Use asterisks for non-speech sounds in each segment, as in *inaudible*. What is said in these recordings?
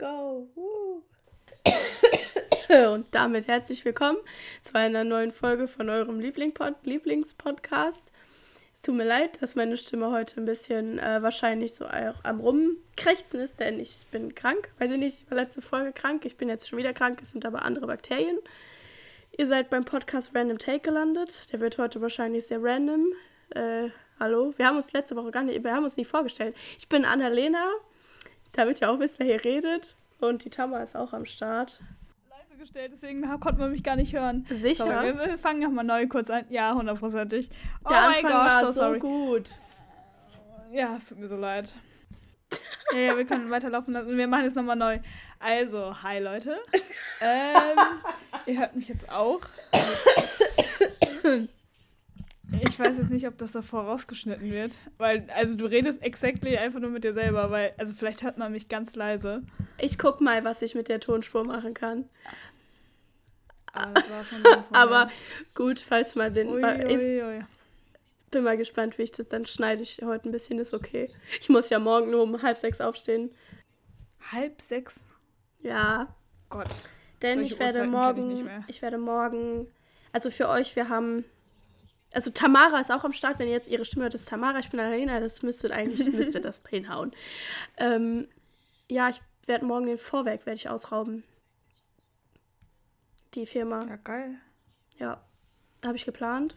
go. Und damit herzlich willkommen zu einer neuen Folge von eurem Lieblingspod Lieblingspodcast. Es tut mir leid, dass meine Stimme heute ein bisschen äh, wahrscheinlich so am Rumkrächzen ist, denn ich bin krank. Weiß ich nicht, ich war letzte Folge krank. Ich bin jetzt schon wieder krank. Es sind aber andere Bakterien. Ihr seid beim Podcast Random Take gelandet. Der wird heute wahrscheinlich sehr random. Äh, hallo. Wir haben uns letzte Woche gar nicht, wir haben uns nie vorgestellt. Ich bin Annalena, *laughs* damit ihr auch wisst, wer hier redet. Und die Tama ist auch am Start. Leise gestellt, deswegen konnte man mich gar nicht hören. Sicher? Sorry, wir, wir fangen nochmal neu kurz an. Ja, hundertprozentig. Oh Der mein Anfang Gott, war so sorry. gut. Ja, es tut mir so leid. Ja, ja, wir können weiterlaufen lassen. Wir machen jetzt nochmal neu. Also, hi Leute. *laughs* ähm, ihr hört mich jetzt auch. *coughs* *coughs* *coughs* Ich weiß jetzt nicht, ob das davor rausgeschnitten wird. Weil, also du redest exactly einfach nur mit dir selber, weil, also vielleicht hört man mich ganz leise. Ich guck mal, was ich mit der Tonspur machen kann. Aber, Aber gut, falls mal den. Ui, ich ui, ui. bin mal gespannt, wie ich das dann schneide. Ich heute ein bisschen, ist okay. Ich muss ja morgen nur um halb sechs aufstehen. Halb sechs? Ja, Gott. denn Solche ich werde Uhrzeiten ich morgen. mehr. Ich werde morgen. Also für euch, wir haben. Also Tamara ist auch am Start, wenn ihr jetzt ihre Stimme hört, ist Tamara, ich bin Alena, das müsstet eigentlich, *laughs* müsste das hinhauen. Ähm, ja, ich werde morgen den Vorwerk werde ich ausrauben. Die Firma. Ja, geil. Ja, habe ich geplant.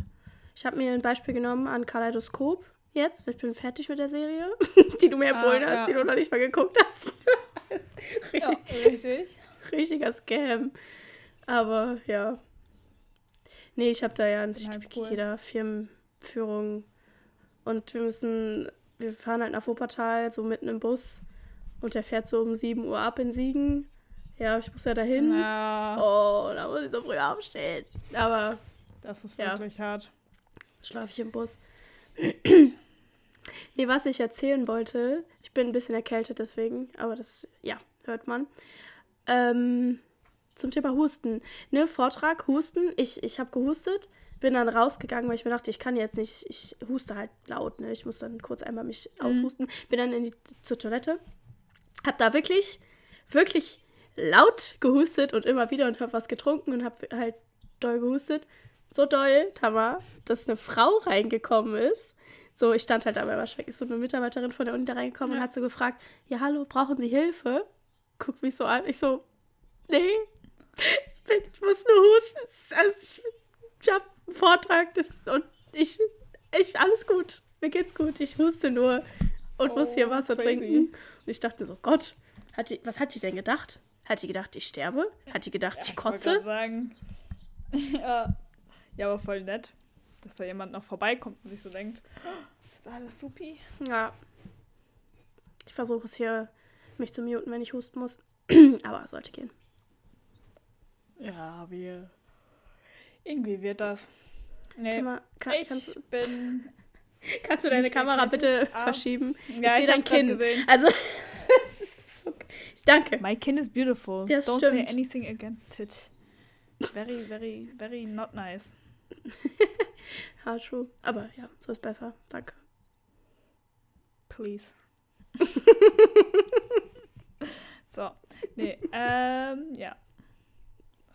Ich habe mir ein Beispiel genommen an Kaleidoskop jetzt. Ich bin fertig mit der Serie, *laughs* die du mir empfohlen Ah, hast, ja. die du noch nicht mal geguckt hast. *laughs* Ja, Richtig, richtig. Richtiger Scam. Aber ja. Nee, ich habe da ja ich, halt krieg cool. jeder Firmenführung. Und wir müssen, wir fahren halt nach Wuppertal, so mitten im Bus. Und der fährt so um 7 Uhr ab in Siegen. Ja, ich muss ja dahin. Ja, Oh, da muss ich so früh aufstehen. Aber das ist Ja. wirklich hart. schlafe ich im Bus. nee, was ich erzählen wollte, ich bin ein bisschen erkältet deswegen, aber das, ja, hört man. Ähm, zum Thema Husten. Ne, Vortrag, Husten. Ich, ich habe gehustet, bin dann rausgegangen, weil ich mir dachte, ich kann jetzt nicht, ich huste halt laut, ne? Ich muss dann kurz einmal mich aushusten. Bin dann in die, zur Toilette, hab da wirklich, wirklich laut gehustet und immer wieder und hab was getrunken und hab halt doll gehustet. So doll, Tamar, dass eine Frau reingekommen ist. So, ich stand halt aber wahrscheinlich ist so eine Mitarbeiterin von der Uni da reingekommen Ja. und hat so gefragt, ja, hallo, brauchen Sie Hilfe? Guckt mich so an. Ich so, nee, ich, bin, ich muss nur husten. Also ich, ich habe einen Vortrag das, und ich, ich, alles gut. Mir geht's gut. Ich huste nur und muss hier Oh, Wasser crazy. trinken. Und ich dachte mir so, Gott, hat die, was hat die denn gedacht? Hat die gedacht, ich sterbe? Hat die gedacht, ich wollte kotze? grad sagen. *laughs* ja. ja, aber voll nett, dass da jemand noch vorbeikommt und sich so denkt, "Oh, ist alles supi? Ja. Ich versuche es hier, mich zu muten, wenn ich husten muss. *clears throat* Aber sollte gehen. Ja, wir. Irgendwie wird das. Nee, man, kann, ich kannst, du- bin. *laughs* kannst du deine Kamera bitte aber- verschieben? Ja, ich ich dein Kinn. gesehen. Also, *laughs* okay. danke. My kin is beautiful. Das Don't say stimmt. anything against it. Very, very, very not nice. *laughs* Ja, true. Aber ja, so ist besser. Danke. Please. so, nee, ähm, ja.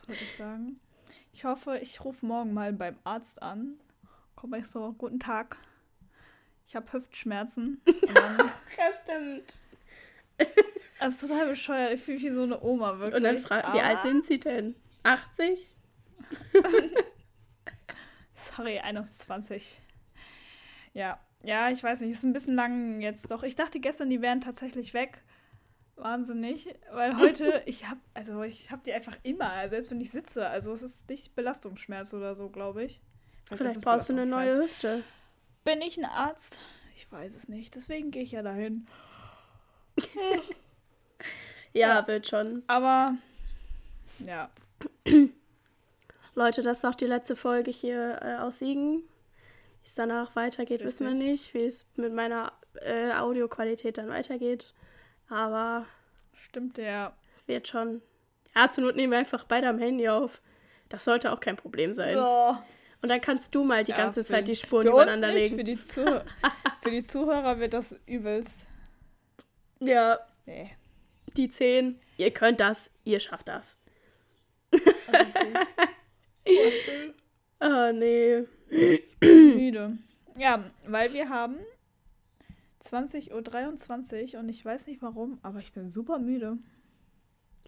Wollte ich sagen? Ich hoffe, ich rufe morgen mal beim Arzt an. Komme ich so, guten Tag. Ich habe Hüftschmerzen. *laughs* Ja, stimmt. also total bescheuert. Ich fühle mich wie so eine Oma, wirklich. Und dann fragt, wie alt sind sie denn? 80? *laughs* Sorry, 21. Ja, ja, ich weiß nicht, ist ein bisschen lang jetzt doch. Ich dachte gestern, die wären tatsächlich weg. Wahnsinnig, weil *laughs* heute, ich hab, also ich hab die einfach immer, selbst wenn ich sitze. Also es ist nicht Belastungsschmerz oder so, glaube ich. Vielleicht ist brauchst du eine neue. Hüfte. Bin ich ein Arzt? Ich weiß es nicht, deswegen gehe ich ja dahin. *laughs* Ja, Ja. wird schon. Aber, ja, *clears throat* Leute, das ist auch die letzte Folge hier äh, aus Siegen. Wie es danach weitergeht, wissen wir Richtig. nicht. Wie es mit meiner äh, Audioqualität dann weitergeht. Aber stimmt der. wird schon. Ja, zur Not nehmen wir einfach beide am Handy auf. Das sollte auch kein Problem sein. Oh. Und dann kannst du mal die Ja, ganze für- Zeit die Spuren Für übereinander legen. für die, Zuh *laughs* für die Zuhörer wird das übelst. Ja, Nee. die 10. Ihr könnt das, ihr schafft das. *laughs* Oh, nee. müde. Ja, weil wir haben 20.23 Uhr und ich weiß nicht warum, aber ich bin super müde.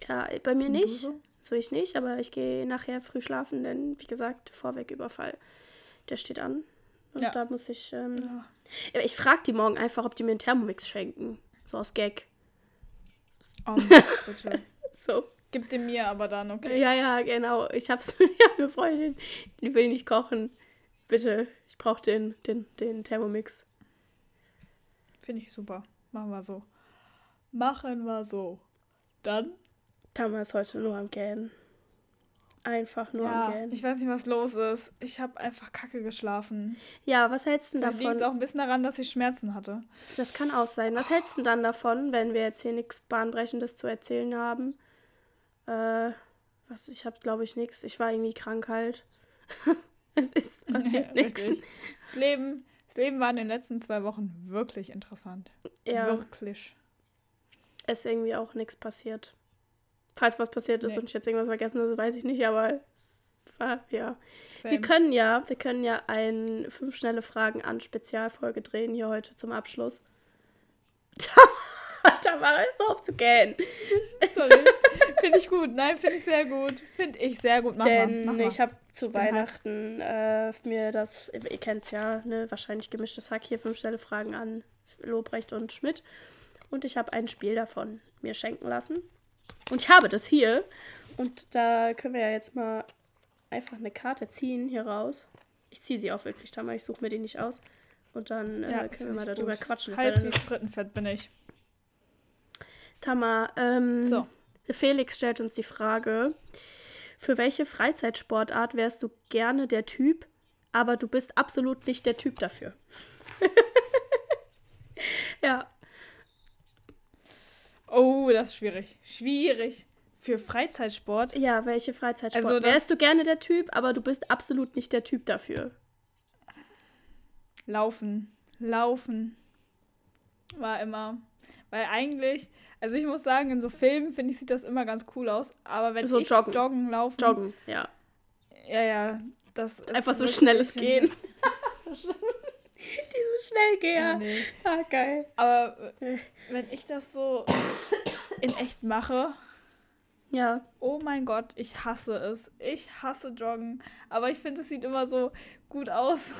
Ja, bei mir nicht. so? So ich nicht, aber ich gehe nachher früh schlafen, denn wie gesagt, Vorwegüberfall, der steht an. Und Ja. da muss ich. Ähm, Ja. ich frage die morgen einfach, ob die mir einen Thermomix schenken. So aus Gag. Oh, bitte. *laughs* So. Gib den mir aber dann, okay? Ja, ja, genau. Ich habe *laughs* hab eine Freundin, die will nicht kochen. Bitte, ich brauche den, den, den Thermomix. Finde ich super. Machen wir so. Machen wir so. Dann? Tama ist heute nur am Gähnen. Einfach nur am Ja, Gähnen. ich weiß nicht, was los ist. Ich habe einfach kacke geschlafen. Ja, was hältst du denn Vielleicht liegt es davon? auch ein bisschen daran, dass ich Schmerzen hatte. Das kann auch sein. Was hältst du denn dann davon, wenn wir jetzt hier nichts Bahnbrechendes zu erzählen haben? Äh, was, ich habe glaube ich nichts. Ich war irgendwie krank halt. *laughs* es ist passiert *laughs* nichts. Richtig. Das Leben, das Leben war in den letzten zwei Wochen wirklich interessant. Ja, Wirklich. ist irgendwie auch nichts passiert. Falls was passiert ist Nee. und ich jetzt irgendwas vergessen habe, weiß ich nicht, aber es war, ja. Same. Wir können ja, wir können ja ein fünf schnelle Fragen an Spezialfolge drehen hier heute zum Abschluss. *laughs* *laughs* da war es auf zu gähnen. Sorry. finde ich gut. Nein, finde ich sehr gut. Finde ich sehr gut. Mach Denn mal. Mach mal. ich habe zu. Weihnachten äh, mir das, ihr kennt es ja, ne, wahrscheinlich gemischtes Hack hier, fünf schnelle Fragen an Lobrecht und Schmidt. Und ich habe ein Spiel davon mir schenken lassen. Und ich habe das hier. Und da können wir ja jetzt mal einfach eine Karte ziehen hier raus. Ich ziehe sie auch wirklich, Tamara. Ich suche mir die nicht aus. Und dann äh, Ja, können wir mal ich darüber gut. quatschen. Heiß wie Frittenfett bin ich. Tamar, ähm, So. Felix stellt uns die Frage, für welche Freizeitsportart wärst du gerne der Typ, aber du bist absolut nicht der Typ dafür? *laughs* ja, Oh, das ist schwierig. Schwierig. Für Freizeitsport. ja, welche Freizeitsport? Also wärst du gerne der Typ, aber du bist absolut nicht der Typ dafür? Laufen. Laufen. War immer. Weil eigentlich, also ich muss sagen, in so Filmen finde ich, sieht das immer ganz cool aus. Aber wenn So ich joggen. joggen, laufen. Joggen, ja. Ja, ja. Das Einfach so schnelles Gehen. *laughs* Diese Schnellgeher. Ja, nee. Ah, geil. Aber wenn ich das so *coughs* in echt mache, Ja, oh mein Gott, ich hasse es. Ich hasse Joggen. Aber ich finde, es sieht immer so gut aus.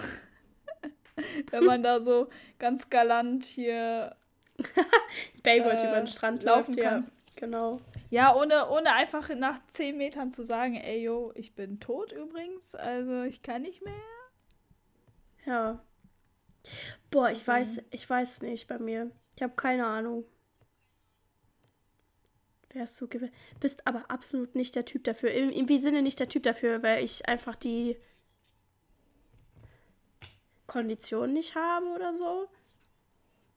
*laughs* wenn man da so ganz galant hier *laughs* Baywatch Äh, über den Strand laufen läuft, ja. kann. Genau. Ja, ohne, ohne einfach nach 10 Metern zu sagen, ey, yo, ich bin tot übrigens, also ich kann nicht mehr. Ja. Boah, ich Also- weiß, ich weiß nicht bei mir. Ich habe keine Ahnung. Wärst du gew- bist aber absolut nicht der Typ dafür. Im, Im Sinne nicht der Typ dafür, weil ich einfach die Kondition nicht habe oder so.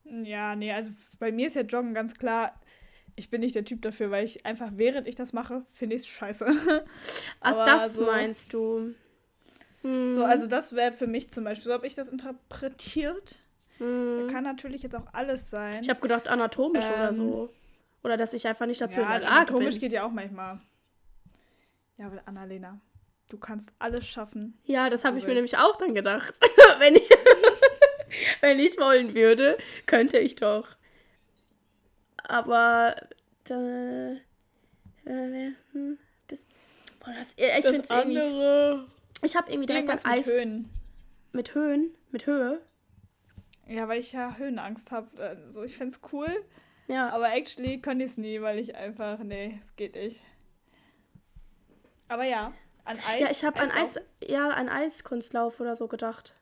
Ja, nee, also bei mir ist ja Joggen ganz klar, ich bin nicht der Typ dafür, weil ich einfach, während ich das mache, finde ich es scheiße. *laughs* Ach, das so- meinst du. Hm, So, also das wäre für mich zum Beispiel, so habe ich das interpretiert. hm. Kann natürlich jetzt auch alles sein. Ich habe gedacht anatomisch oder Ähm, so. Oder dass ich einfach nicht dazu ja, in der Lage anatomisch bin. geht ja auch manchmal. Ja, aber Annalena, du kannst alles schaffen. Ja, das habe ich mir willst. nämlich auch dann gedacht. *laughs* wenn, ich, wenn ich wollen würde, könnte ich doch. Aber da, äh, hm, bist, boah, das, ich das andere. Ich habe irgendwie direkt an Irgendwas mit Eis Höhen. mit Höhen, mit Höhe. Ja, weil ich ja Höhenangst habe. Also ich find's cool, Ja, aber actually könnte ich es nie, weil ich einfach, nee, es geht nicht. Aber ja, an Eis. ja, ich habe an Eis, ja, an Eiskunstlauf oder so gedacht.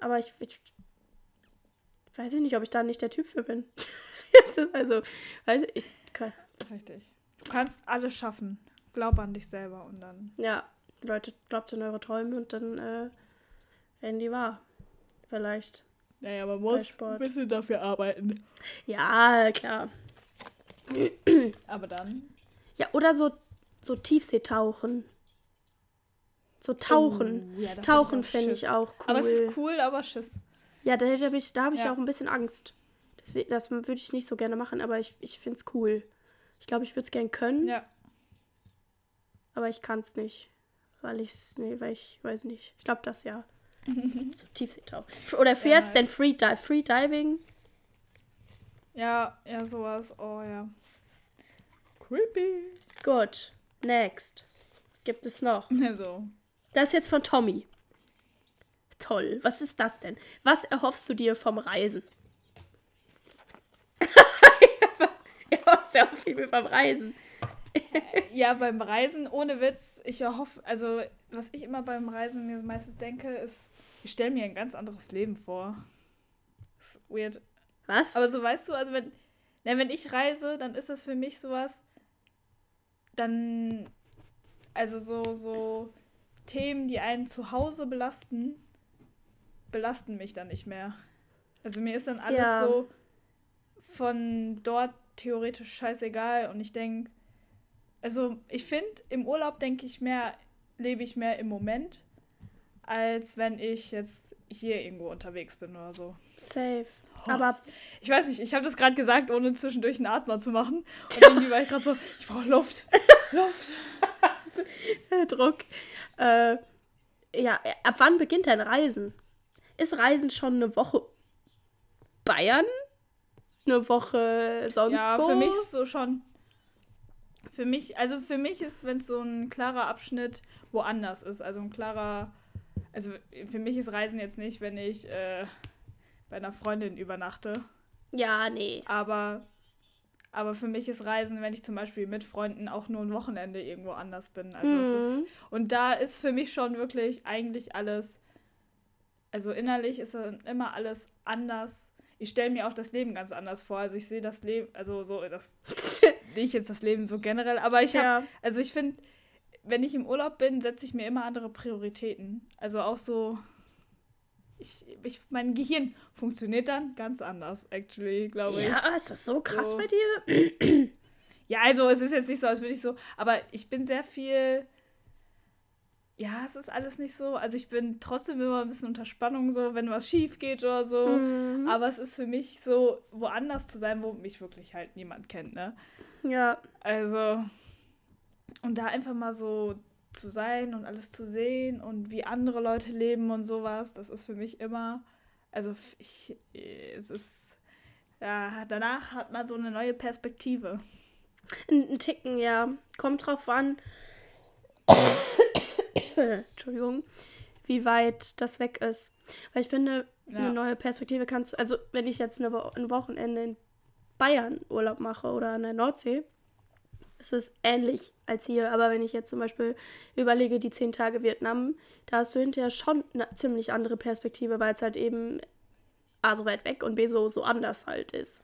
Aber ich, ich weiß ich nicht, ob ich da nicht der Typ für bin. *laughs* also, weiß ich, kann, Richtig. Du kannst alles schaffen. Glaub an dich selber und dann. Ja, Leute, glaubt an eure Träume und dann äh, werden die wahr. Vielleicht. Naja, man muss ein bisschen dafür arbeiten. Ja, klar. Aber dann. Ja, oder so, so Tiefseetauchen. So Tauchen. Oh, ja, Tauchen Schiss. ich auch cool. Aber es ist cool, aber Schiss. Ja, da, da, ich, da habe ich Ja. auch ein bisschen Angst. Das, das würde ich nicht so gerne machen, aber ich, ich finde es cool. Ich glaube, ich würde es gerne können. Ja. Aber ich kann es nicht. Weil ich es, nee, weil ich weiß nicht. Ich glaube, das ja. *laughs* so Tiefseetauch. Oder wie Ja, heißt es denn Free, Di Free Diving? Ja, ja, sowas. Oh ja. Creepy. Gut. Next. Was gibt es noch? *laughs* So. Das ist jetzt von Tommy. Toll. Was ist das denn? Was erhoffst du dir vom Reisen? ja, was erhoffst du dir vom Reisen? Ja, beim Reisen, ohne Witz, ich hoffe, also was ich immer beim Reisen mir meistens denke, ist, ich stelle mir ein ganz anderes Leben vor. Das ist weird. Was? Aber so weißt du, also wenn, na, wenn ich reise, dann ist das für mich sowas, dann, also so, so Themen, die einen zu Hause belasten, belasten mich dann nicht mehr. Also mir ist dann alles Ja. so von dort theoretisch scheißegal und ich denke, also ich finde, im Urlaub denke ich mehr, lebe ich mehr im Moment, als wenn ich jetzt hier irgendwo unterwegs bin oder so. Safe. Oh. Aber Ich weiß nicht, ich habe das gerade gesagt, ohne zwischendurch einen Atmer zu machen. *laughs* Und irgendwie war ich gerade so, ich brauche Luft. *laughs* Luft. Druck. Äh, ja, ab wann beginnt dein Reisen? Ist Reisen schon eine Woche Bayern? Eine Woche sonst Ja, wo? für mich ist so schon. Für mich, also für mich ist, wenn es so ein klarer Abschnitt woanders ist, also ein klarer, also für mich ist Reisen jetzt nicht, wenn ich äh, bei einer Freundin übernachte, Ja, nee. aber, aber für mich ist Reisen, wenn ich zum Beispiel mit Freunden auch nur ein Wochenende irgendwo anders bin. Also es ist, Mhm. und da ist für mich schon wirklich eigentlich alles, also innerlich ist dann immer alles anders. Ich stelle mir auch das Leben ganz anders vor. Also ich sehe das Leben, also so, das *laughs* nicht jetzt das Leben so generell, aber ich habe, ja. also ich finde, wenn ich im Urlaub bin, setze ich mir immer andere Prioritäten. Also auch so, ich, ich, mein Gehirn funktioniert dann ganz anders, actually, glaube ich. ja, ist das so krass So. bei dir? *clears throat* Ja, also es ist jetzt nicht so, als würde ich so, aber ich bin sehr viel. Ja, es ist alles nicht so. Also ich bin trotzdem immer ein bisschen unter Spannung, so, wenn was schief geht oder so. Mhm. Aber es ist für mich so, woanders zu sein, wo mich wirklich halt niemand kennt, ne? Ja, Also, und da einfach mal so zu sein und alles zu sehen und wie andere Leute leben und sowas, das ist für mich immer, also ich, es ist, ja, danach hat man so eine neue Perspektive. ein, ein Ticken, ja. Kommt drauf an. Entschuldigung, wie weit das weg ist. Weil ich finde, Ja. eine neue Perspektive kannst du, also wenn ich jetzt eine Wo ein Wochenende in Bayern Urlaub mache oder an der Nordsee, ist es ähnlich als hier. Aber wenn ich jetzt zum Beispiel überlege, die zehn Tage Vietnam, da hast du hinterher schon eine ziemlich andere Perspektive, weil es halt eben A, so weit weg und B, so, so anders halt ist.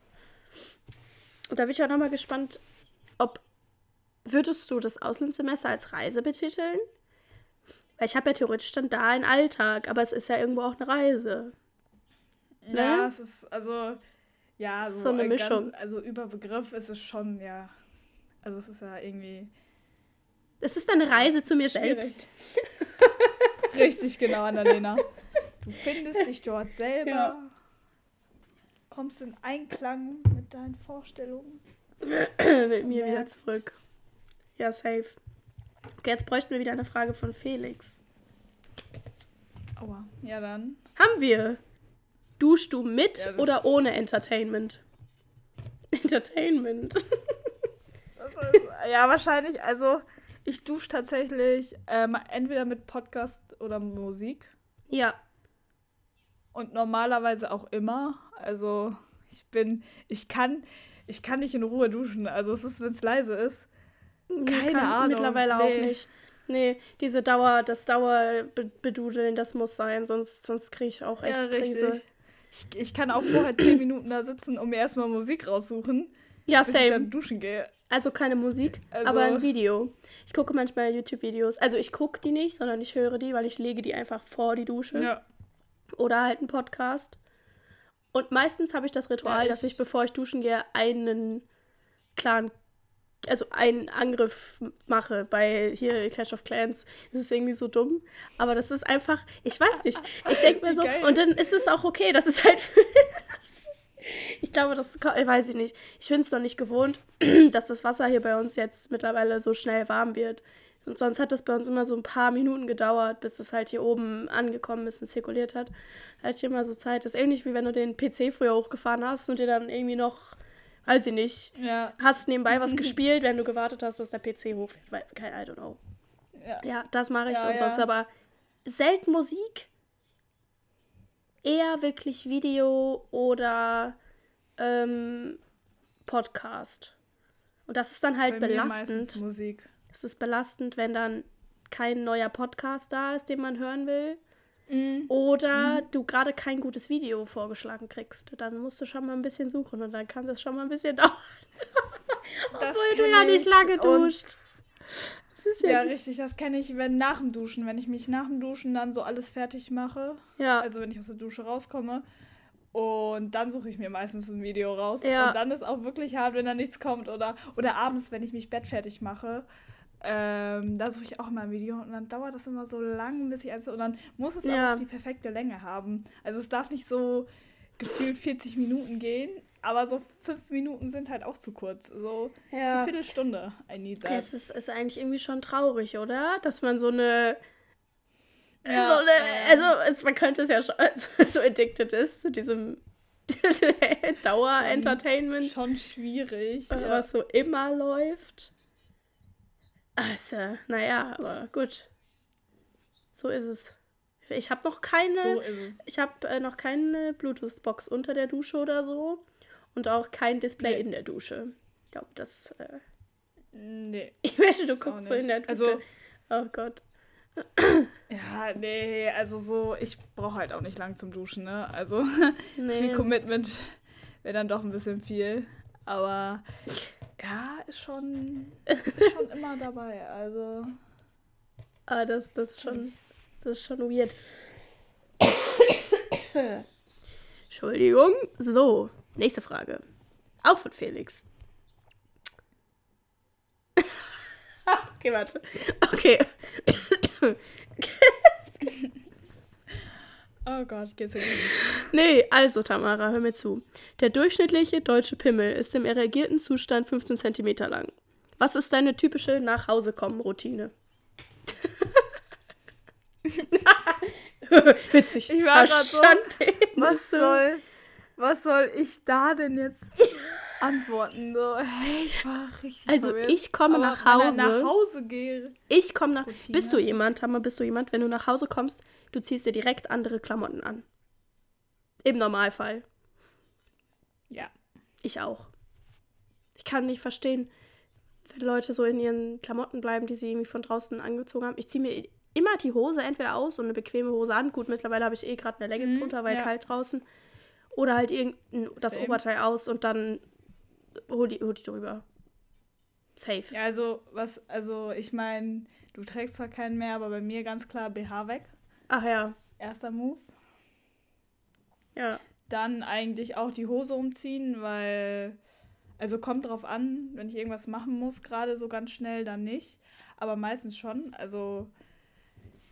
Und da bin ich auch nochmal gespannt, ob würdest du das Auslandssemester als Reise betiteln? Weil ich habe ja theoretisch dann da einen Alltag, aber es ist ja irgendwo auch eine Reise. Ja, Ne? es ist also ja so, So eine ein Mischung. Ganz, also über Begriff ist es schon ja. Also es ist ja irgendwie Es ist eine Reise zu mir Schwierig. selbst. *laughs* richtig genau, Annalena. Du findest dich dort selber, Ja. kommst in Einklang mit deinen Vorstellungen. Mit mir wieder zurück. Ja, safe. Okay, jetzt bräuchten wir wieder eine Frage von Felix. Aua. Ja, dann. Haben wir. Duschst du mit Ja, oder ohne Entertainment? *laughs* Entertainment. Ja, wahrscheinlich. Also, ich dusche tatsächlich ähm, entweder mit Podcast oder Musik. ja. Und normalerweise auch immer. Also, ich bin, ich kann, ich kann nicht in Ruhe duschen. Also, es ist, wenn es leise ist. Keine kann Ahnung. Mittlerweile auch Nee. nicht. Nee, diese Dauer, das Dauerbedudeln, das muss sein, sonst, sonst kriege ich auch echt ja, Krise. richtig. Ich, ich kann auch vorher zehn Minuten da sitzen und mir erstmal Musik raussuchen, Ja, bis ich same. dann duschen gehe. Also keine Musik, Also- aber ein Video. Ich gucke manchmal YouTube-Videos. Also ich gucke die nicht, sondern ich höre die, weil ich lege die einfach vor die Dusche. Ja. Oder halt einen Podcast. Und meistens habe ich das Ritual, Ja, dass ich- bevor ich duschen gehe, einen klaren, also einen Angriff mache. Bei hier Clash of Clans das ist irgendwie so dumm. Aber das ist einfach, ich weiß nicht. Ich denke mir so, und dann ist es auch okay. Das ist halt, *laughs* Ich glaube, das ich weiß ich nicht. Ich finde es noch nicht gewohnt, *clears throat* dass das Wasser hier bei uns jetzt mittlerweile so schnell warm wird. Und sonst hat das bei uns immer so ein paar Minuten gedauert, bis das halt hier oben angekommen ist und zirkuliert hat. Hatte ich immer so Zeit. Das ist ähnlich wie wenn du den PC früher hochgefahren hast und dir dann irgendwie noch, weiß ich nicht, ja. hast nebenbei was *laughs* gespielt, wenn du gewartet hast, dass der PC hochfährt. Weil, kein, I don't know. Ja, ja das mache ich ja, und sonst aber selten Musik. Eher wirklich Video oder ähm, Podcast. Und das ist dann halt Bei belastend. Musik. Es ist belastend, wenn dann kein neuer Podcast da ist, den man hören will. Mhm. Oder mhm. du gerade kein gutes Video vorgeschlagen kriegst. Dann musst du schon mal ein bisschen suchen und dann kann das schon mal ein bisschen *laughs* dauern. Obwohl du ja nicht lange duschst. Ja, ja richtig, das kenne ich, wenn nach dem Duschen, wenn ich mich nach dem Duschen dann so alles fertig mache. Ja. Also wenn ich aus der Dusche rauskomme. Und dann suche ich mir meistens ein Video raus. Ja. Und dann ist auch wirklich hart, wenn da nichts kommt. Oder, oder abends, wenn ich mich bettfertig mache ähm, da suche ich auch mal ein Video und dann dauert das immer so lang, bis ich eins. Und dann muss es ja. auch die perfekte Länge haben. Also es darf nicht so gefühlt 40 Minuten gehen, aber so fünf Minuten sind halt auch zu kurz. So ja. eine Viertelstunde, I need that. Es ist, ist eigentlich irgendwie schon traurig, oder? Dass man so eine. Ja, so eine also es, man könnte es ja schon *laughs* also, so addicted ist zu diesem *laughs* Dauer-Entertainment. Schon, schon schwierig. Was ja. so immer läuft. Also, naja, aber gut. So ist es. Ich habe noch keine. So ich habe äh, noch keine Bluetooth-Box unter der Dusche oder so. Und auch kein Display nee. in der Dusche. Ich glaube, das. Äh, nee. *laughs* Ich möchte, du guckst so in der Dusche. Also, oh Gott. Ja, nee, also so, ich brauche halt auch nicht lang zum Duschen, ne? Also *laughs* nee. viel Commitment wäre dann doch ein bisschen viel. Aber ja, ist schon, ist schon immer dabei. Also. Ah, das, das ist schon. Das ist schon weird. *coughs* Entschuldigung. So, nächste Frage. Auch von Felix. *laughs* okay, warte. Okay. *coughs* Oh Gott, geht's nicht. Nee, also Tamara, hör mir zu. Der durchschnittliche deutsche Pimmel ist im erregierten Zustand 15 cm lang. Was ist deine typische Nachhausekommen-Routine? *laughs* Witzig. Ich war gerade so, was soll, was soll ich da denn jetzt antworten? So, hey, ich war richtig Also verwirrt. ich komme Aber nach Hause. Wenn nach Hause gehe. Ich komme nach. Routine. Bist du jemand, Hammer, bist du jemand, wenn du nach Hause kommst, du ziehst dir direkt andere Klamotten an. Im Normalfall. Ja. Ich auch. Ich kann nicht verstehen, wenn Leute so in ihren Klamotten bleiben, die sie irgendwie von draußen angezogen haben. Ich ziehe mir immer die Hose entweder aus und eine bequeme Hose an. Gut, mittlerweile habe ich eh gerade eine Leggings mhm, drunter, weil ja. kalt draußen. Oder halt irgendein das Same. Oberteil aus und dann hol die, hol die drüber. Safe. Ja, also was, also ich meine, du trägst zwar keinen mehr, aber bei mir ganz klar BH weg. Ach ja. Erster Move. Ja. Dann eigentlich auch die Hose umziehen, weil, also kommt drauf an, wenn ich irgendwas machen muss, gerade so ganz schnell, dann nicht. Aber meistens schon. Also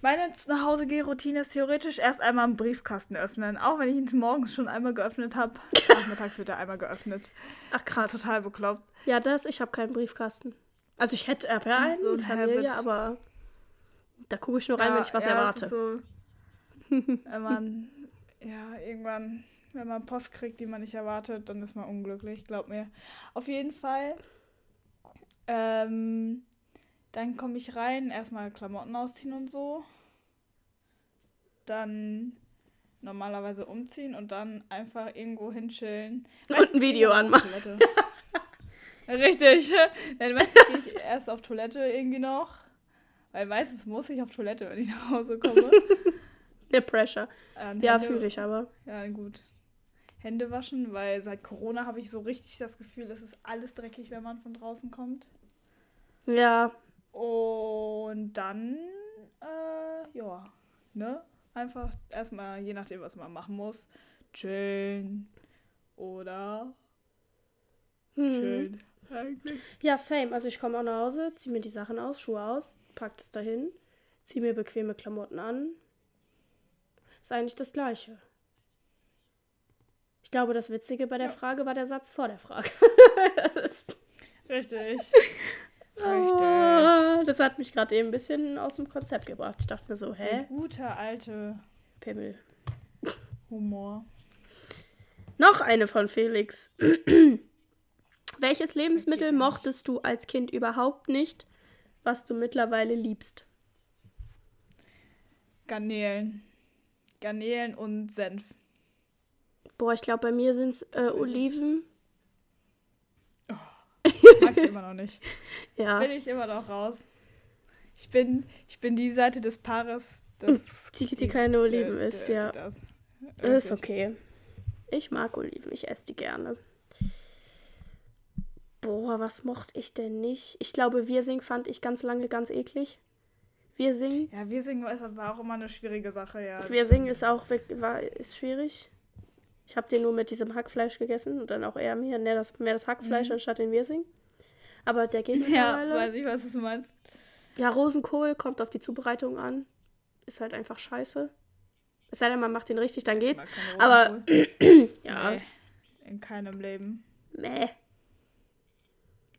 meine nach Hause Routine ist theoretisch erst einmal einen Briefkasten öffnen. Auch wenn ich ihn morgens schon einmal geöffnet habe. Nachmittags wird er einmal geöffnet. Ach krass. total bekloppt. Ja, das, ich habe keinen Briefkasten. Also ich hätte RP einen, so ein Familie, Habit. aber da gucke ich nur rein, ja, wenn ich was ja, erwarte. So, *laughs* wenn man, ja, irgendwann, wenn man Post kriegt, die man nicht erwartet, dann ist man unglücklich, glaub mir. Auf jeden Fall. Ähm, dann komme ich rein, erstmal Klamotten ausziehen und so. Dann normalerweise umziehen und dann einfach irgendwo hinchillen. Und ein Video anmachen. *laughs* Richtig. Dann meistens gehe ich erst auf Toilette irgendwie noch. Weil meistens muss ich auf Toilette, wenn ich nach Hause komme. *laughs* Der Pressure. Ähm, ja, fühle ich aber. Ja, gut. Hände waschen, weil seit Corona habe ich so richtig das Gefühl, es ist alles dreckig, wenn man von draußen kommt. Ja, und dann, äh, ja, ne? Einfach erstmal, je nachdem, was man machen muss, chillen oder hm. Eigentlich. Ja, same. Also ich komme auch nach Hause, ziehe mir die Sachen aus, Schuhe aus, pack es dahin, ziehe mir bequeme Klamotten an. Ist eigentlich das Gleiche. Ich glaube, das Witzige bei der ja. Frage war der Satz vor der Frage. *laughs* Richtig. *laughs* Richtig. Das hat mich gerade eben ein bisschen aus dem Konzept gebracht. Ich dachte mir so, hä? Der gute alte Pimmel. Humor. Noch eine von Felix. *clears throat* Welches Lebensmittel mochtest du als Kind überhaupt nicht, was du mittlerweile liebst? Garnelen. Garnelen und Senf. Boah, ich glaube, bei mir sind es äh, Oliven. Mag ich immer noch nicht. *laughs* ja. Bin ich immer noch raus. Ich bin, ich bin die Seite des Paares, das, *laughs* die, die keine Oliven die, isst, ja. Das. Ist okay. Ich mag Oliven, ich esse die gerne. Boah, was mochte ich denn nicht? Ich glaube, Wirsing fand ich ganz lange ganz eklig. Wir singen. Ja, wir singen war auch immer eine schwierige Sache, ja. Wir singen ist auch war, ist schwierig. Ich habe den nur mit diesem Hackfleisch gegessen und dann auch eher mehr, mehr, das, mehr das Hackfleisch mhm. anstatt den Wirsing. Aber der geht *laughs* mittlerweile. Ja, weiß ich, was du meinst. Ja, Rosenkohl kommt auf die Zubereitung an. Ist halt einfach scheiße. Es sei denn, man macht den richtig, dann geht's. Aber *clears throat* ja. Nee, in keinem Leben. Nee.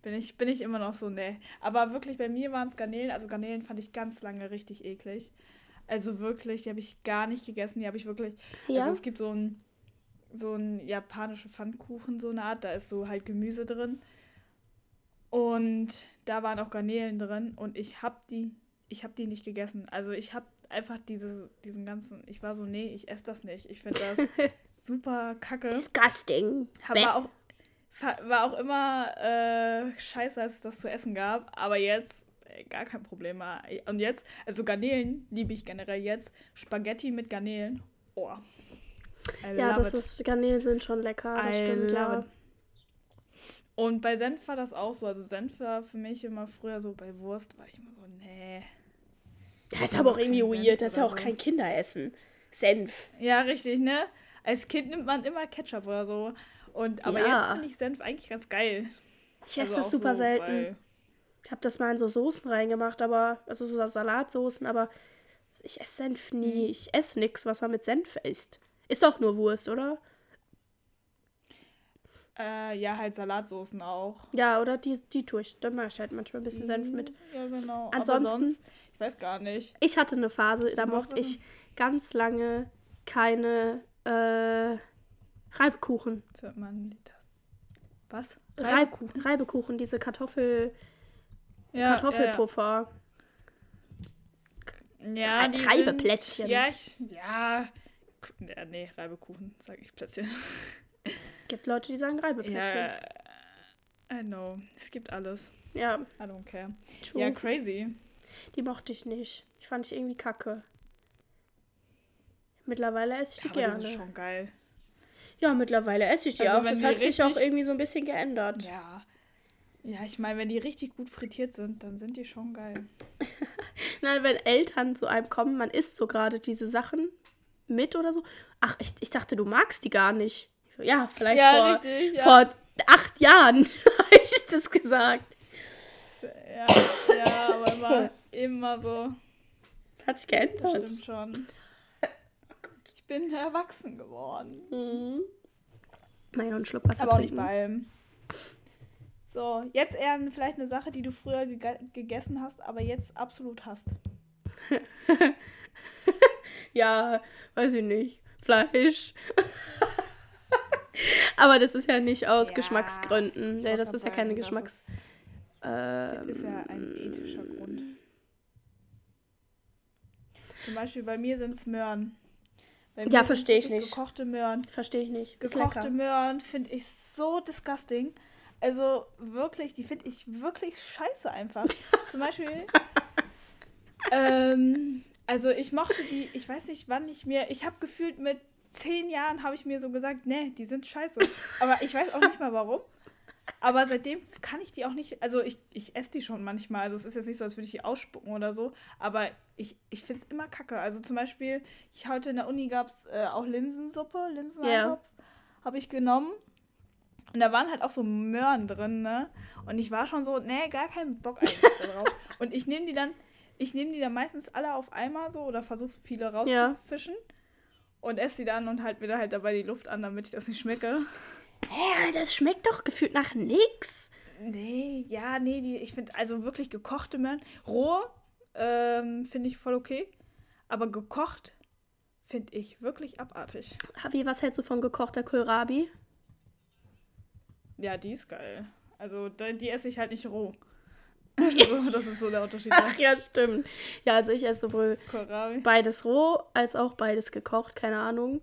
Bin ich, bin ich immer noch so, nee. Aber wirklich, bei mir waren es Garnelen. Also Garnelen fand ich ganz lange richtig eklig. Also wirklich, die habe ich gar nicht gegessen. Die habe ich wirklich. Ja? Also es gibt so ein so ein japanischer Pfannkuchen, so eine Art. Da ist so halt Gemüse drin. Und da waren auch Garnelen drin. Und ich habe die, ich habe die nicht gegessen. Also ich habe einfach diese, diesen ganzen, ich war so, nee, ich esse das nicht. Ich finde das *laughs* super kacke. Disgusting. War auch, war auch immer äh, scheiße, als es das zu essen gab. Aber jetzt gar kein Problem mehr. Und jetzt, also Garnelen liebe ich generell jetzt. Spaghetti mit Garnelen. Oh. I ja, das it. ist, Garnelen sind schon lecker. Das I stimmt, ja. It. Und bei Senf war das auch so. Also Senf war für mich immer früher so, bei Wurst war ich immer so, nee. Das ist aber auch irgendwie weird. Das ist ja auch kein Kinderessen. Senf. Ja, richtig, ne? Als Kind nimmt man immer Ketchup oder so. Und, aber ja. jetzt finde ich Senf eigentlich ganz geil. Ich esse also das super so selten. Ich habe das mal in so Soßen reingemacht, aber, also so Salatsoßen, aber ich esse Senf nie. Mhm. Ich esse nichts, was man mit Senf isst. Ist auch nur Wurst, oder? Äh, ja, halt Salatsoßen auch. Ja, oder die, die tue ich. Da mache ich halt manchmal ein bisschen Senf mit. Ja, genau. Ansonsten, sonst, ich weiß gar nicht. Ich hatte eine Phase, da mochte ich ganz lange keine äh, Reibkuchen. Was? Reibkuchen? Reibekuchen, diese Kartoffel. Ja, Kartoffelpuffer. Ja, ja Reibeplätzchen. ja, ich, ja. Ja, nee, Reibekuchen, sage ich Plätzchen. Gibt Leute, die sagen Reibeplätzchen. Ja, I know. Es gibt alles. Ja. I don't care. True. Ja, crazy. Die mochte ich nicht. Ich fand ich irgendwie kacke. Mittlerweile esse ich die ja, gerne. Das ist schon geil. Ja, mittlerweile esse ich die also, auch. Das hat sich auch irgendwie so ein bisschen geändert. Ja. Ja, ich meine, wenn die richtig gut frittiert sind, dann sind die schon geil. *laughs* Nein, wenn Eltern zu einem kommen, man isst so gerade diese Sachen mit oder so. Ach, ich, ich dachte, du magst die gar nicht. Ich so, ja, vielleicht ja, vor, richtig, ja. vor acht Jahren *laughs* habe ich das gesagt. Ja, ja aber immer, immer so. Das hat sich geändert. Das stimmt schon. Ich bin erwachsen geworden. Mhm. Mein und Schluck Wasser Aber auch nicht bei allem. So, jetzt eher vielleicht eine Sache, die du früher ge gegessen hast, aber jetzt absolut hast. *laughs* ja, weiß ich nicht. Fleisch. *laughs* *laughs* aber das ist ja nicht aus ja, Geschmacksgründen. Nee, das ist ja keine Geschmacks. Ist, das ist ja ein ethischer Grund. Zum Beispiel bei mir sind es Möhren. ja, verstehe ich nicht. Gekochte Möhren. Verstehe ich nicht. Gekochte Möhren finde ich so disgusting. Also wirklich, die finde ich wirklich scheiße einfach. *laughs* Zum Beispiel. ähm, also ich mochte die, ich weiß nicht, wann ich mir, ich habe gefühlt mit zehn Jahren habe ich mir so gesagt, nee, die sind scheiße. Aber ich weiß auch nicht mal warum. Aber seitdem kann ich die auch nicht, also ich, ich esse die schon manchmal. Also es ist jetzt nicht so, als würde ich die ausspucken oder so. Aber ich, ich finde es immer kacke. Also zum Beispiel, ich heute in der Uni gab es äh, auch Linsensuppe, Linseneintopf. Yeah. Habe ich genommen. Und da waren halt auch so Möhren drin, ne? Und ich war schon so, nee, gar keinen Bock eigentlich darauf. *laughs* Und ich nehme die dann, ich nehme die dann meistens alle auf einmal so oder versuche viele rauszufischen. Ja. Und esse sie dann und halt wieder halt dabei die Luft an, damit ich das nicht schmecke. Hä, das schmeckt doch gefühlt nach nix. Nee, ja, nee, die, ich finde, also wirklich gekochte Möhren, roh ähm, finde ich voll okay, aber gekocht finde ich wirklich abartig. Wie, was hältst du von gekochter Kohlrabi? Ja, die ist geil. Also die esse ich halt nicht roh. Also, *laughs* das ist so der Unterschied. Ach ja, stimmt. Ja, also ich esse sowohl Kohlrabi. beides roh als auch beides gekocht, keine Ahnung.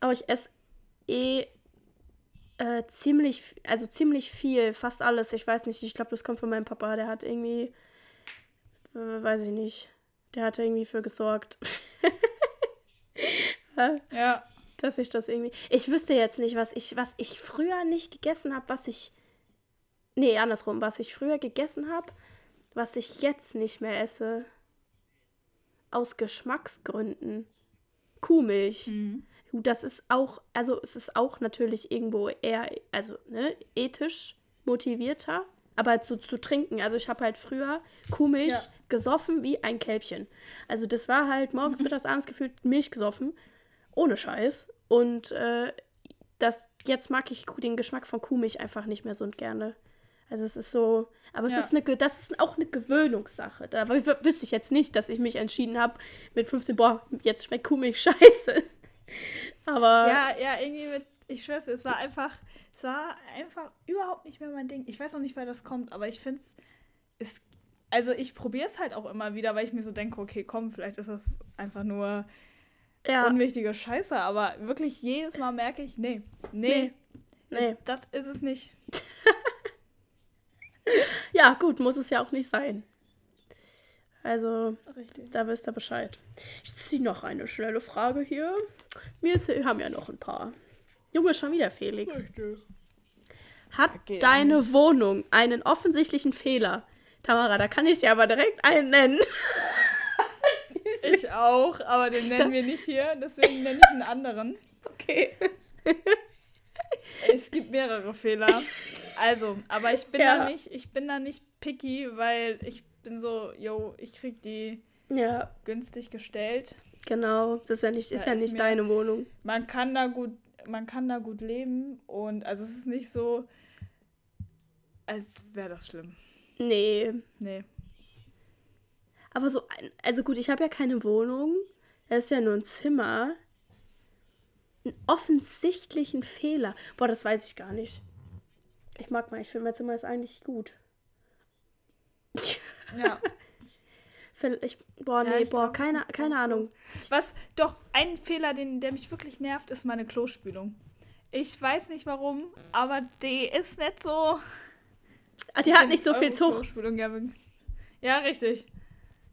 Aber ich esse eh äh, ziemlich, also ziemlich viel, fast alles. Ich weiß nicht, ich glaube, das kommt von meinem Papa. Der hat irgendwie, äh, weiß ich nicht, der hat irgendwie für gesorgt. *laughs* Ja. dass ich das irgendwie. Ich wüsste jetzt nicht, was ich, was ich früher nicht gegessen habe, was ich. Nee, andersrum, was ich früher gegessen habe, was ich jetzt nicht mehr esse. Aus Geschmacksgründen. Kuhmilch. Mhm. Gut, das ist auch, also es ist auch natürlich irgendwo eher, also ne, ethisch motivierter, aber zu, zu trinken. Also ich habe halt früher Kuhmilch Ja. gesoffen wie ein Kälbchen. Also das war halt morgens, *laughs* mittags, abends gefühlt Milch gesoffen, ohne Scheiß. Und äh, das, jetzt mag ich den Geschmack von Kuhmilch einfach nicht mehr so gerne. Also es ist so, aber es Ja. ist eine, das ist auch eine Gewöhnungssache. Da wüsste ich jetzt nicht, dass ich mich entschieden habe mit 15, boah, jetzt schmeckt Kuhmilch *laughs* scheiße. Aber Ja, ja, irgendwie mit, ich schwör's, es war einfach, es war einfach überhaupt nicht mehr mein Ding. Ich weiß noch nicht, wer das kommt, aber ich find's, es, also ich probiere es halt auch immer wieder, weil ich mir so denke, okay, komm, vielleicht ist das einfach nur ja, unwichtige Scheiße, aber wirklich jedes Mal merke ich, nee, nee, nee. das ist es nicht. *laughs* *laughs* Ja, gut, muss es ja auch nicht sein. Also, Richtig. da wisst ihr Bescheid. Ich ziehe noch eine schnelle Frage hier. Wir haben ja noch ein paar. Junge, schon wieder Felix. Hat geht deine Wohnung einen offensichtlichen Fehler? Tamara, da kann ich dir aber direkt einen nennen. *laughs* Ich auch, aber den nennen wir nicht hier, deswegen nenne ich einen anderen. Okay. Es gibt mehrere Fehler. *laughs* Also, aber ich bin Ja. da nicht, ich bin da nicht picky, weil ich bin so, yo, ich krieg die Ja, günstig gestellt. genau. Das ist ja nicht, ist Da ja ist nicht mir- deine Wohnung. Man kann da gut, man kann da gut leben und also es ist nicht so, als wäre das schlimm. Nee. Nee. Aber so, ein, also gut, ich habe ja keine Wohnung. Das ist ja nur ein Zimmer. Einen offensichtlichen Fehler. Boah, das weiß ich gar nicht. Ich mag mal, ich finde mein Zimmer ist eigentlich gut. Ja. *laughs* Ich, boah, Ja, nee, ich boah, glaub, keine, keine. Ahnung. Was, doch, ein Fehler, den, der mich wirklich nervt, ist meine Klospülung. Ich weiß nicht warum, aber die ist nicht so. Ah, die hat nicht so viel Zug. Klospülung, ja, ja, richtig.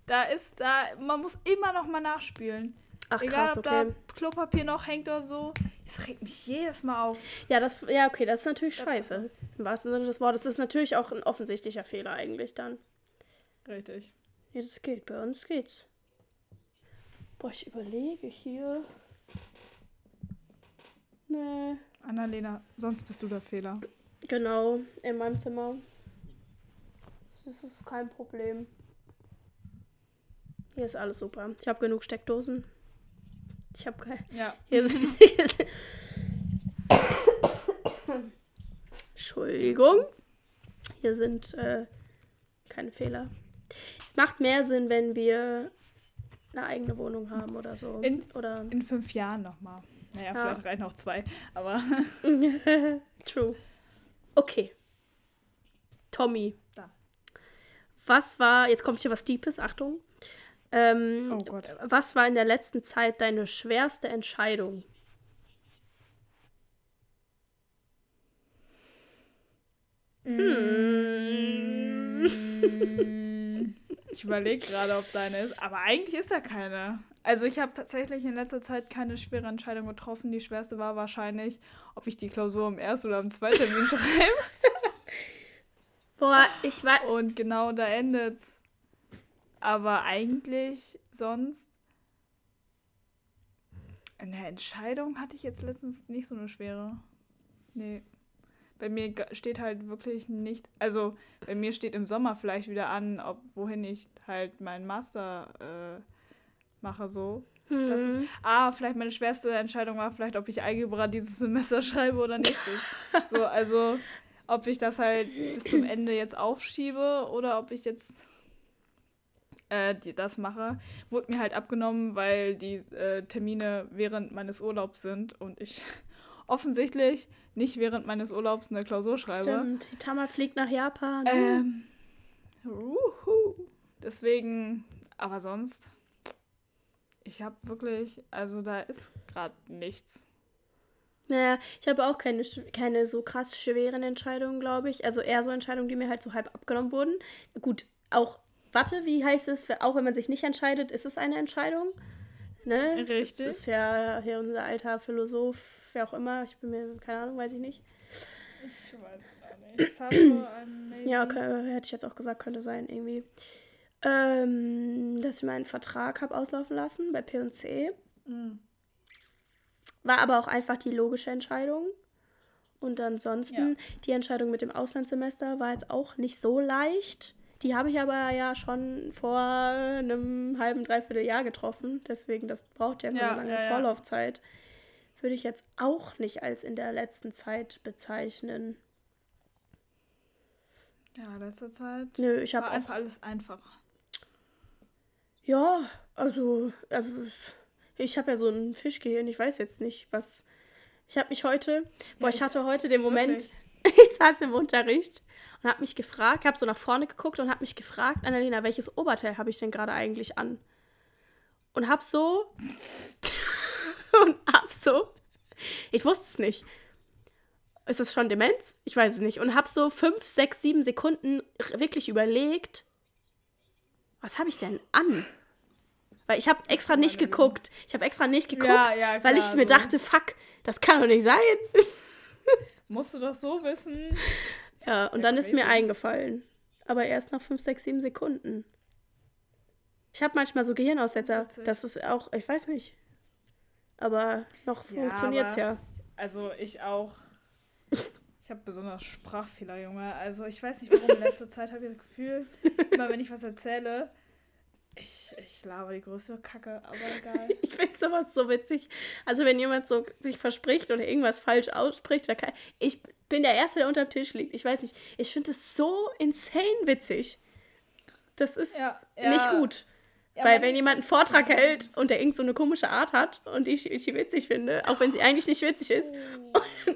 Da ist, da, man muss immer noch mal nachspülen. Ach Egal, krass, ob okay. da Klopapier noch hängt oder so. Das regt mich jedes Mal auf. Ja, das, ja, okay, das ist natürlich scheiße. Im wahrsten Sinne des Wortes. Das ist natürlich auch ein offensichtlicher Fehler eigentlich dann. Richtig. Ja, das geht, bei uns geht's. Boah, ich überlege hier. Nee. Annalena, sonst bist du der Fehler. Genau, in meinem Zimmer. Das ist kein Problem. Hier ist alles super. Ich habe genug Steckdosen. Ich habe kein. Ja. Hier sind. Hier sind Entschuldigung. Hier sind äh, keine Fehler. Macht mehr Sinn, wenn wir eine eigene Wohnung haben oder so. In- oder. In fünf Jahren nochmal. Naja, Ja. vielleicht reichen auch zwei. Aber *laughs* True. Okay. Tommy. Da. Was war, jetzt kommt hier was Deepes, Achtung. Ähm, Oh Gott. Was war in der letzten Zeit deine schwerste Entscheidung? Mm, Ich überlege gerade, ob deine ist. Aber eigentlich ist da keine. Also ich habe tatsächlich in letzter Zeit keine schwere Entscheidung getroffen. Die schwerste war wahrscheinlich, ob ich die Klausur im ersten oder im zweiten Termin *laughs* schreibe. Boah, ich war. Und genau da endet's. Aber eigentlich sonst. Eine Entscheidung hatte ich jetzt letztens nicht so eine schwere. Nee. Bei mir steht halt wirklich nicht. Also, bei mir steht im Sommer vielleicht wieder an, ob wohin ich halt meinen Master äh, mache, so. Das ist, ah, vielleicht meine schwerste Entscheidung war vielleicht, ob ich Algebra dieses Semester *laughs* schreibe oder nächstes. so, also ob ich das halt bis zum Ende jetzt aufschiebe oder ob ich jetzt äh, die, das mache, wurde mir halt abgenommen, weil die äh, Termine während meines Urlaubs sind und ich *laughs* offensichtlich nicht während meines Urlaubs eine Klausur schreibe. Stimmt, die Tama fliegt nach Japan. Ähm, uhu. Deswegen, aber sonst, ich habe wirklich, also da ist gerade nichts. Naja, ich habe auch keine, keine so krass schweren Entscheidungen, glaube ich. Also eher so Entscheidungen, die mir halt so halb abgenommen wurden. Gut, auch, warte, wie heißt es? Auch wenn man sich nicht entscheidet, ist es eine Entscheidung. Ne? Richtig. Das ist ja hier unser alter Philosoph, wer auch immer. Ich bin mir, keine Ahnung, weiß ich nicht. Ich weiß gar nicht. Sabo, *clears throat* Ja, okay, hätte ich jetzt auch gesagt, könnte sein, irgendwie. Ähm, dass ich meinen Vertrag habe auslaufen lassen bei P&C. Mhm. War aber auch einfach die logische Entscheidung. Und ansonsten, Ja. die Entscheidung mit dem Auslandssemester war jetzt auch nicht so leicht. Die habe ich aber ja schon vor einem halben, dreiviertel Jahr getroffen. Deswegen, das braucht ja, Ja, eine lange ja, ja. Vorlaufzeit. Würde ich jetzt auch nicht als in der letzten Zeit bezeichnen. Ja, letzter Zeit Nö, ich habe einfach alles einfacher. Ja, also äh, ich habe ja so ein Fischgehirn. Ich weiß jetzt nicht, was. Ich habe mich heute, boah, ich- hatte heute den Moment, Wirklich. *laughs* ich saß im Unterricht und habe mich gefragt, habe so nach vorne geguckt und habe mich gefragt, Annalena, welches Oberteil habe ich denn gerade eigentlich an? Und hab so *laughs* und hab so, ich wusste es nicht. Ist es schon Demenz? Ich weiß es nicht. Und hab so fünf, sechs, sieben Sekunden wirklich überlegt, was habe ich denn an? Weil ich habe extra nicht geguckt. Ich habe extra nicht geguckt, Ja, ja, weil ich klar, mir so. dachte, fuck, das kann doch nicht sein. Musst du das so wissen? *laughs* Ja, und dann ist mir crazy. eingefallen. Aber erst nach 5, 6, 7 Sekunden. Ich habe manchmal so Gehirnaussetzer. Das ist auch, ich weiß nicht. Aber noch Ja, funktioniert's aber- ja. Also ich auch. Ich habe besonders Sprachfehler, Junge. Also ich weiß nicht warum. In letzter Zeit habe ich das Gefühl, immer wenn ich was erzähle, ich, ich laber die größte Kacke, aber egal. *laughs* Ich finde sowas so witzig. Also wenn jemand so sich verspricht oder irgendwas falsch ausspricht, da kann, ich bin der Erste, der unterm Tisch liegt. Ich weiß nicht. Ich finde es so insane witzig. Das ist Ja, nicht ja. gut. Ja, Weil wenn jemand einen Vortrag hält und der irgend so eine komische Art hat und ich, ich die witzig finde, auch wenn sie eigentlich nicht witzig ist, *laughs*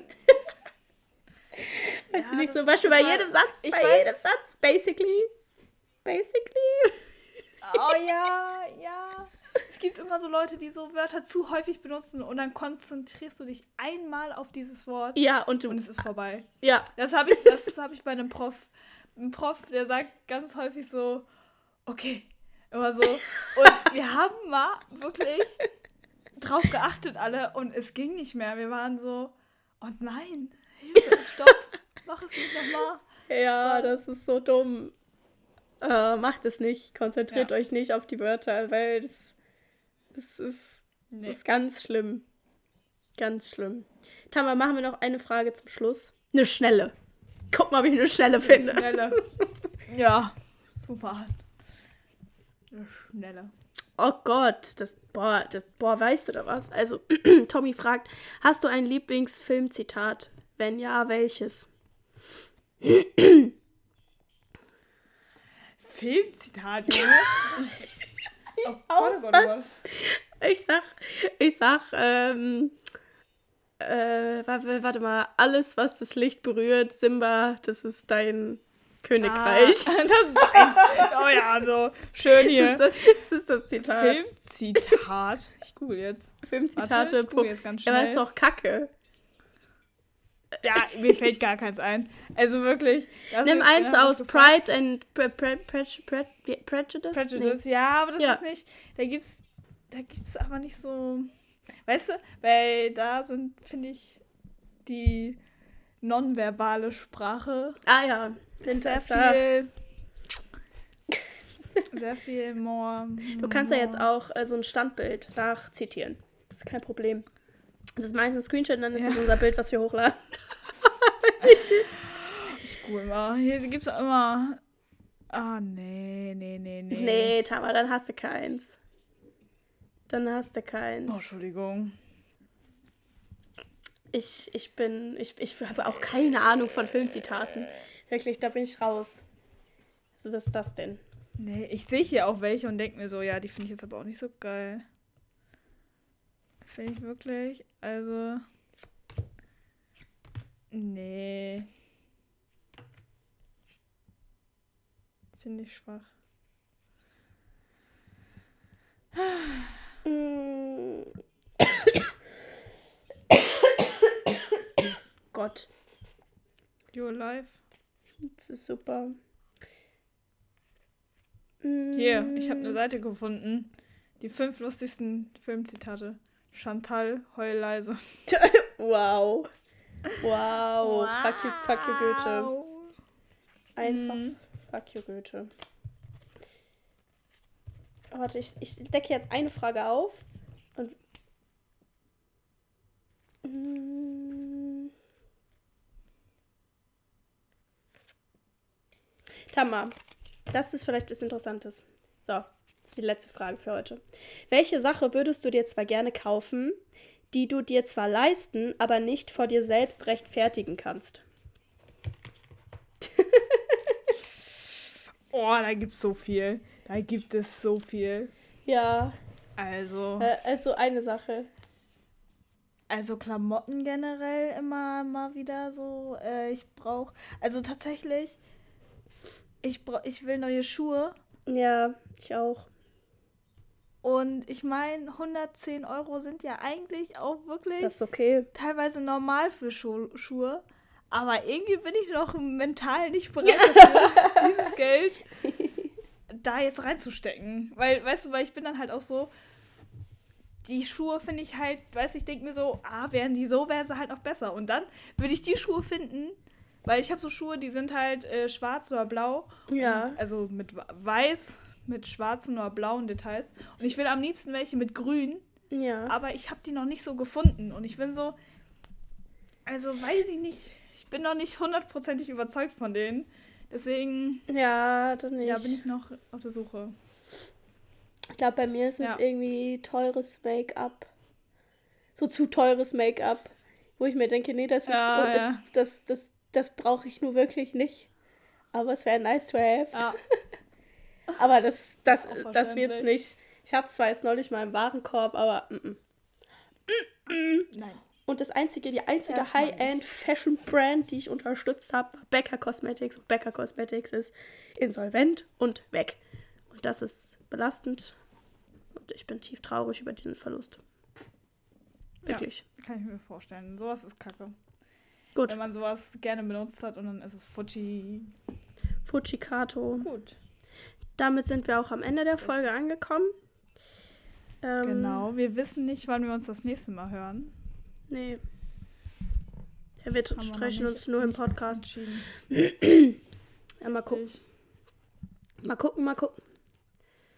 weißt du nicht, zum Beispiel bei jedem Satz, Ich bei weiß- jedem Satz, basically, basically. Oh ja, ja. Es gibt immer so Leute, die so Wörter zu häufig benutzen und dann konzentrierst du dich einmal auf dieses Wort Ja, und du, und es ist vorbei. ja, Das habe ich, das *laughs* habe ich bei einem Prof. Ein Prof, der sagt ganz häufig so, okay, immer so. Und *laughs* wir haben mal wirklich drauf geachtet alle und es ging nicht mehr. Wir waren so, oh nein, Hilfe, stopp, mach es nicht nochmal. ja, Das das ist so dumm. Äh, macht es nicht, konzentriert Ja. euch nicht auf die Wörter, weil das, das ist Nee. ist ganz schlimm. Ganz schlimm. Tama, machen wir noch eine Frage zum Schluss. Eine schnelle. Guck mal, wie ich eine schnelle finde. Schnelle. *laughs* Ja, super. Eine schnelle. Oh Gott, das, boah, das, boah, weißt du da was? Also, *clears throat* Tommy fragt, hast du ein Lieblingsfilmzitat? Wenn ja, welches? Filmzitat, Junge. *laughs* Ich, oh Gott, oh Gott, oh Gott. Ich sag, ich sag, ähm, äh, warte, mal, alles, was das Licht berührt, Simba, das ist dein Königreich. Ah, *laughs* das ist eins. Oh ja, so schön hier. Das, ist das, das ist das Zitat. Filmzitat. Ich google jetzt. Filmzitate. Warte, ich google jetzt ganz ja, aber ist schnell. doch kacke. Ja, mir fällt gar keins ein. Also wirklich. Nimm eins aus. Pride and Pre Pre Pre Pre Pre Prejudice. Prejudice. Ja, aber das Ja. ist nicht. Da gibt's, da gibt's aber nicht so. Weißt du, weil da sind, finde ich, die nonverbale Sprache Nee. Ah ja, sind sehr viel. *laughs* Sehr viel more. Du kannst ja jetzt auch äh, so ein Standbild nachzitieren. Das ist kein Problem. Das ist meistens ein Screenshot und dann ist Ja. das unser Bild, was wir hochladen. *laughs* Ich google mal. Hier gibt's auch immer. Ah, nee, nee, nee, nee. Nee, Tama, dann hast du keins. Dann hast du keins. Oh, Entschuldigung. Ich, ich bin, ich, ich habe auch keine Ahnung von Filmzitaten. Wirklich, da bin ich raus. Also, was ist das denn? Nee, ich sehe hier auch welche und denke mir so, ja, die finde ich jetzt aber auch nicht so geil. Finde ich wirklich, also. Nee. Finde ich schwach. Mm. Gott, Your Life. das ist super. Hier, ich Mm. habe eine Seite gefunden. Die fünf lustigsten Filmzitate. Chantal, heul leise. *laughs* Wow. Wow. Fuck you, fuck you Goethe. Einfach Mhm. fuck you Goethe. Warte, ich, ich decke jetzt eine Frage auf. Und. Mm. Tamar, das ist vielleicht was Interessantes. So, das ist die letzte Frage für heute. Welche Sache würdest du dir zwar gerne kaufen, die du dir zwar leisten, aber nicht vor dir selbst rechtfertigen kannst? *laughs* Oh, da gibt's so viel. Da gibt es so viel. Ja, Also, äh, also eine Sache. also Klamotten generell immer mal wieder so. Äh, ich brauche, also tatsächlich, ich brauch, ich will neue Schuhe Ja, ich auch. Und ich meine, 110 Euro sind ja eigentlich auch wirklich okay. teilweise normal für Schu Schuhe. Aber irgendwie bin ich noch mental nicht bereit dafür, *laughs* dieses Geld da jetzt reinzustecken. Weil, weißt du, weil ich bin dann halt auch so, die Schuhe finde ich halt, weißt du, ich denke mir so, ah, wären die so, wären sie halt noch besser. Und dann würde ich die Schuhe finden, weil ich habe so Schuhe, die sind halt äh, schwarz oder blau. Ja. Also mit weiß, mit schwarzen oder blauen Details. Und ich will am liebsten welche mit grün. Ja. Aber ich habe die noch nicht so gefunden. Und ich bin so, also weiß ich nicht. Ich bin noch nicht hundertprozentig überzeugt von denen. Deswegen Ja, das nicht. ja, bin ich noch auf der Suche. Ich glaube, bei mir ist es Ja. irgendwie teures Make-up. So zu teures Make-up. Wo ich mir denke, nee, das ist Ja, oh, ja. das, das, das, das brauche ich nur wirklich nicht. Aber es wäre nice to have. Ja, *laughs* Aber das, das, das wird's nicht. Ich hatte zwar jetzt neulich mal im Warenkorb, aber mm, mm. nein. Und das einzige, die einzige. High-End-Fashion-Brand, die ich unterstützt habe, war Becca Cosmetics. Und Becca Cosmetics ist insolvent und weg. Und das ist belastend. Und ich bin tief traurig über diesen Verlust. Wirklich. Ja, kann ich mir vorstellen. Sowas ist kacke. Gut. Wenn man sowas gerne benutzt hat und dann ist es Fuji. Fujikato. Gut. Damit sind wir auch am Ende der Folge angekommen. Ähm, Genau. Wir wissen nicht, wann wir uns das nächste Mal hören. Nee. Ja, wir sprechen uns nur im Podcast. *clears throat* Ja, mal gucken. Mal gucken, mal gucken.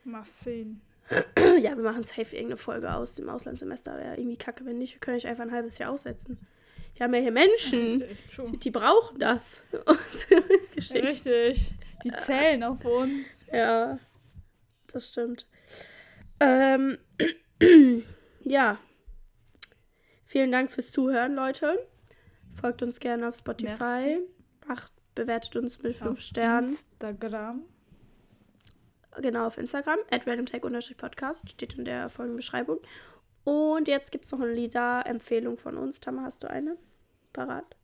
Mal sehen. *clears throat* Ja, wir machen safe irgendeine Folge aus dem Auslandssemester. Wäre irgendwie kacke, wenn nicht. Wir können nicht einfach ein halbes Jahr aussetzen. Wir haben ja hier Menschen, Richtig, die brauchen das. *laughs* Richtig. Die zählen auf uns. Ja, das stimmt. Ähm, *clears throat* ja. Vielen Dank fürs Zuhören, Leute. Folgt uns gerne auf Spotify. Macht, bewertet uns mit 5 Auf Sternen. Instagram. Genau, auf Instagram. At randomtag-podcast. Steht in der Folgenbeschreibung. Und jetzt gibt es noch eine Lieder-Empfehlung von uns. Tama, hast du eine? Parat?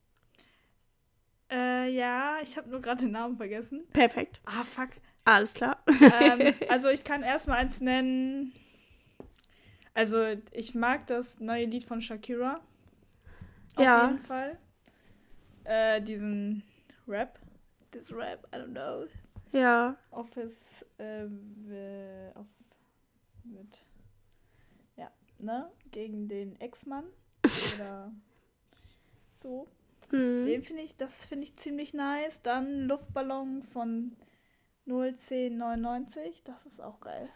Äh, ja, ich habe nur gerade den Namen vergessen. Perfekt. Ah, fuck. Alles klar. ähm, *laughs* also ich kann erstmal eins nennen. Also ich mag das neue Lied von Shakira. Auf Ja. jeden Fall. Äh, diesen Rap. This Rap, I don't know. ja. Office, äh, auf, mit, ja, ne, gegen den Ex-Mann *laughs* oder so. Hm. Den finde ich, das finde ich ziemlich nice. Dann Luftballon von 01099, das ist auch geil.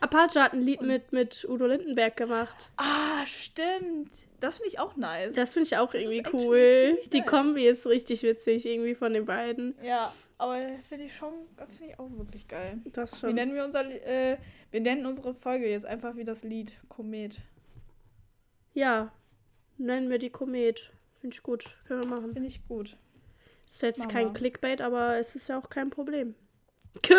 Apache hat ein Lied mit, mit Udo Lindenberg gemacht. Ah, stimmt. Das finde ich auch nice. Das finde ich auch Das irgendwie cool. Die nice. Kombi ist richtig witzig irgendwie von den beiden. ja, aber finde ich schon, finde ich auch wirklich geil. Das Wie schon. nennen wir unser, äh, wir nennen unsere Folge jetzt einfach wie das Lied Komet. Ja, nennen wir die Komet. Finde ich gut. Können wir machen. Finde ich gut. Ist jetzt Machen kein wir. Clickbait, aber es ist ja auch kein Problem. *laughs*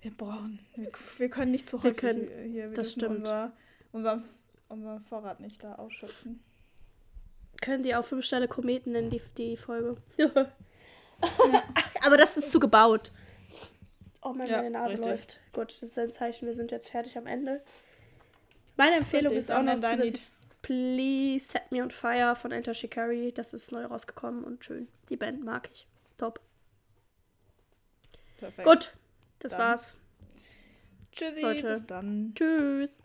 Wir brauchen, wir, wir können nicht zu Wir häufig können- hier. Wir das stimmt. Unser, unser, unseren Vorrat nicht da ausschöpfen. Können die auch fünf Stelle Kometen nennen, die, die Folge. *laughs* Aber das ist zu gebaut. Oh Mann, Ja, meine Nase richtig. läuft. Gut, das ist ein Zeichen, wir sind jetzt fertig am Ende. Meine Empfehlung Richtig, ist auch noch zusätzlich Please Set Me on Fire von Enter Shikari. Das ist neu rausgekommen und schön. Die Band mag ich. Top. Perfekt. Gut, das Dann. war's. Tschüssi, Leute. bis dann. Tschüss.